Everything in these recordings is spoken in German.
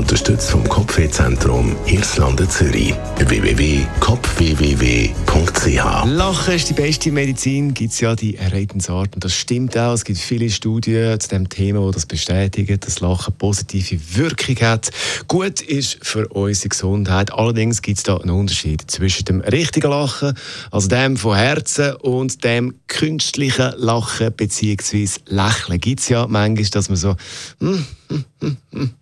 Unterstützt vom Kopfwehzentrum Irlande Zürich. www.kopfwww.ch Lachen ist die beste Medizin, gibt es ja die Redensart. Und das stimmt auch. Es gibt viele Studien zu dem Thema, die das bestätigen, dass Lachen positive Wirkung hat. Gut ist für unsere Gesundheit. Allerdings gibt es da einen Unterschied zwischen dem richtigen Lachen, also dem von Herzen, und dem künstlichen Lachen bzw. Lächeln. Gibt es ja manchmal, dass man so. Mm, mm, mm,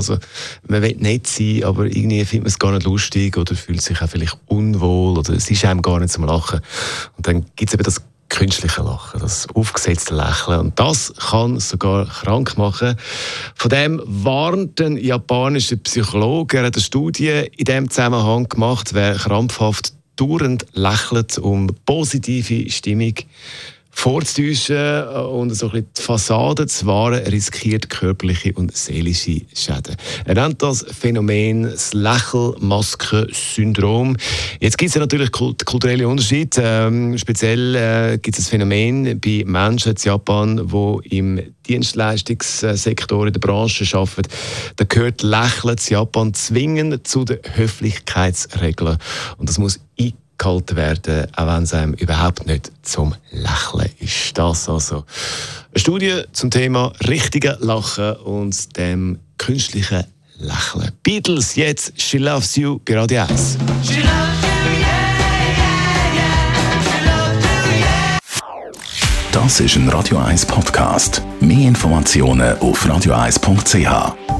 also, man will nicht sein, aber irgendwie findet man es gar nicht lustig oder fühlt sich auch vielleicht unwohl oder es ist einem gar nicht zum Lachen. Und dann gibt es eben das künstliche Lachen, das aufgesetzte Lächeln. Und das kann sogar krank machen. Von dem warnt ein japanischer Psychologe, er hat eine Studie in diesem Zusammenhang gemacht, wer krampfhaft dauernd lächelt, um positive Stimmung vorzutäuschen äh, und so ein bisschen die Fassade zu wahren, riskiert körperliche und seelische Schäden. Er nennt das Phänomen das Lächelmasken-Syndrom. Jetzt gibt es ja natürlich kulturelle Unterschiede. Ähm, speziell äh, gibt es das Phänomen bei Menschen in Japan, die im Dienstleistungssektor in der Branche arbeiten. Da gehört Lächeln in Japan zwingend zu den Höflichkeitsregeln. Und das muss gehalten werden, auch wenn es einem überhaupt nicht zum Lächeln ist. Das also eine Studie zum Thema richtigen Lachen und dem künstlichen Lächeln. Beatles jetzt She Loves You bei Radio 1. Das ist ein Radio 1 Podcast. Mehr Informationen auf radio1.ch.